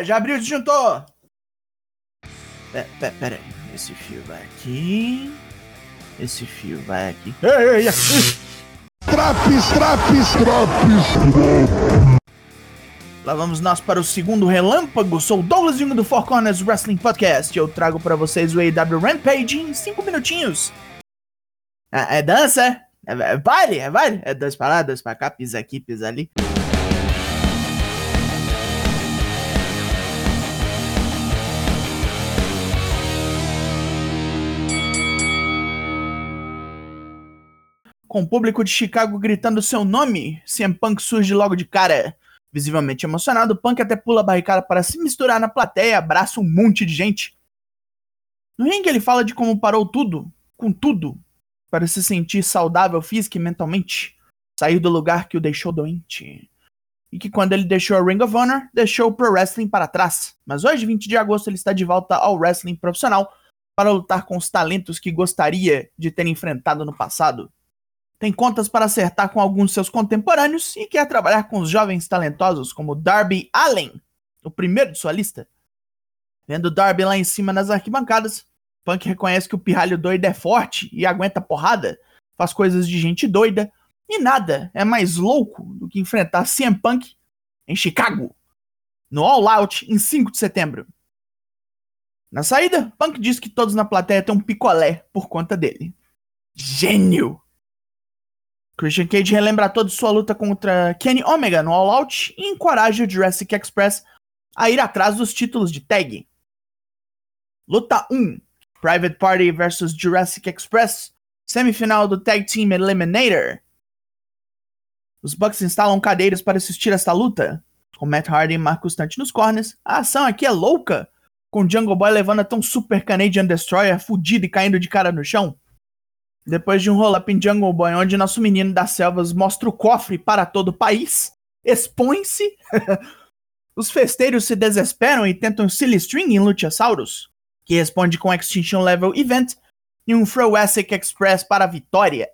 Já abriu o disjuntor! Pera, pera, pera aí. Esse fio vai aqui. Esse fio vai aqui. Ei, ei, ei. Traps, traps, traps. Lá vamos nós para o segundo relâmpago. Sou o Douglas Jung do Four Corners Wrestling Podcast. Eu trago para vocês o AW Rampage em 5 minutinhos. É, é dança? É, é baile? É baile? É dois pra lá, dois pra cá, pisa aqui, pisa ali. Com o público de Chicago gritando seu nome, CM Punk surge logo de cara. Visivelmente emocionado, Punk até pula a barricada para se misturar na plateia e abraça um monte de gente. No ringue ele fala de como parou tudo, com tudo, para se sentir saudável física e mentalmente. Saiu do lugar que o deixou doente. E que quando ele deixou a Ring of Honor, deixou o Pro Wrestling para trás. Mas hoje, 20 de agosto, ele está de volta ao wrestling profissional para lutar com os talentos que gostaria de ter enfrentado no passado tem contas para acertar com alguns de seus contemporâneos e quer trabalhar com os jovens talentosos como Darby Allen, o primeiro de sua lista. Vendo Darby lá em cima nas arquibancadas, Punk reconhece que o pirralho doido é forte e aguenta porrada, faz coisas de gente doida, e nada é mais louco do que enfrentar CM Punk em Chicago, no All Out em 5 de setembro. Na saída, Punk diz que todos na plateia têm um picolé por conta dele. Gênio! Christian Cage relembra toda sua luta contra Kenny Omega no All Out e encoraja o Jurassic Express a ir atrás dos títulos de tag. Luta 1: Private Party vs Jurassic Express, semifinal do Tag Team Eliminator. Os Bucks instalam cadeiras para assistir esta luta. Com Matt Hardy e Marcus Stunt nos corners, a ação aqui é louca, com Jungle Boy levando até um Super Canadian Destroyer fudido e caindo de cara no chão. Depois de um roll-up em Jungle Boy, onde nosso menino das selvas mostra o cofre para todo o país, expõe-se, os festeiros se desesperam e tentam silly string em Luchasaurus, que responde com Extinction Level Event e um Froasic Express para a vitória.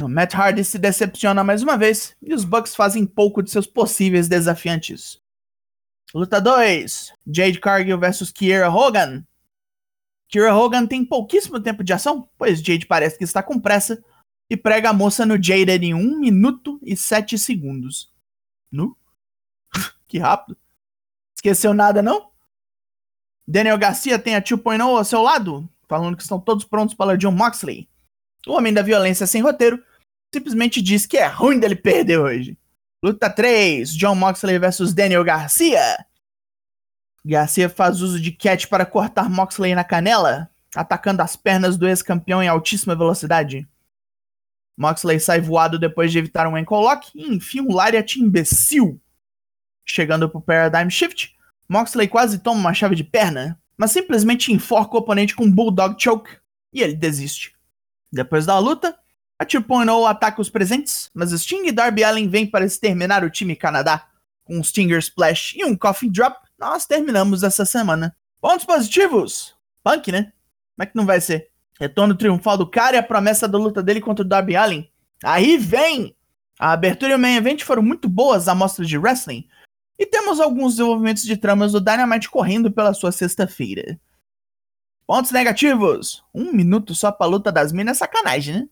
O Matt Hardy se decepciona mais uma vez e os Bucks fazem pouco de seus possíveis desafiantes. Luta 2: Jade Cargill vs Kiera Hogan. Kira Hogan tem pouquíssimo tempo de ação, pois Jade parece que está com pressa e prega a moça no Jade em 1 minuto e 7 segundos. Nu? que rápido. Esqueceu nada, não? Daniel Garcia tem a 2.0 ao seu lado, falando que estão todos prontos para John Moxley. O homem da violência sem roteiro simplesmente diz que é ruim dele perder hoje. Luta 3: John Moxley versus Daniel Garcia. Garcia faz uso de catch para cortar Moxley na canela, atacando as pernas do ex-campeão em altíssima velocidade. Moxley sai voado depois de evitar um ankle lock e enfia um lariat imbecil. Chegando pro Paradigm Shift, Moxley quase toma uma chave de perna, mas simplesmente enforca o oponente com um Bulldog Choke e ele desiste. Depois da luta, a 2.0 ataca os presentes, mas Sting e Darby Allin vêm para exterminar o time Canadá, com um Stinger Splash e um Coffin Drop nós terminamos essa semana. Pontos positivos? Punk, né? Como é que não vai ser? Retorno triunfal do cara e a promessa da luta dele contra o Darby Allin. Aí vem! A abertura e o main event foram muito boas amostras de wrestling. E temos alguns desenvolvimentos de tramas do Dynamite correndo pela sua sexta-feira. Pontos negativos. Um minuto só pra luta das minas é sacanagem, né?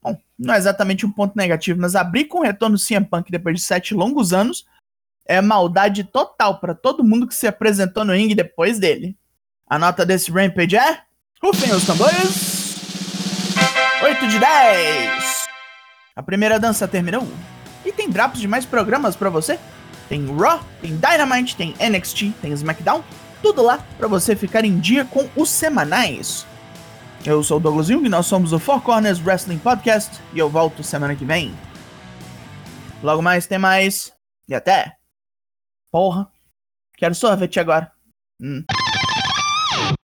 Bom, não é exatamente um ponto negativo, mas abrir com o retorno CM Punk depois de sete longos anos é maldade total para todo mundo que se apresentou no ringue depois dele. A nota desse Rampage é. Rufem os tambores! 8 de 10! A primeira dança terminou. E tem drops de mais programas para você. Tem Raw, tem Dynamite, tem NXT, tem SmackDown. Tudo lá para você ficar em dia com os semanais. Eu sou o Douglas Jung, nós somos o Four Corners Wrestling Podcast e eu volto semana que vem. Logo mais tem mais e até! Porra. Quero sorvete agora. Hum.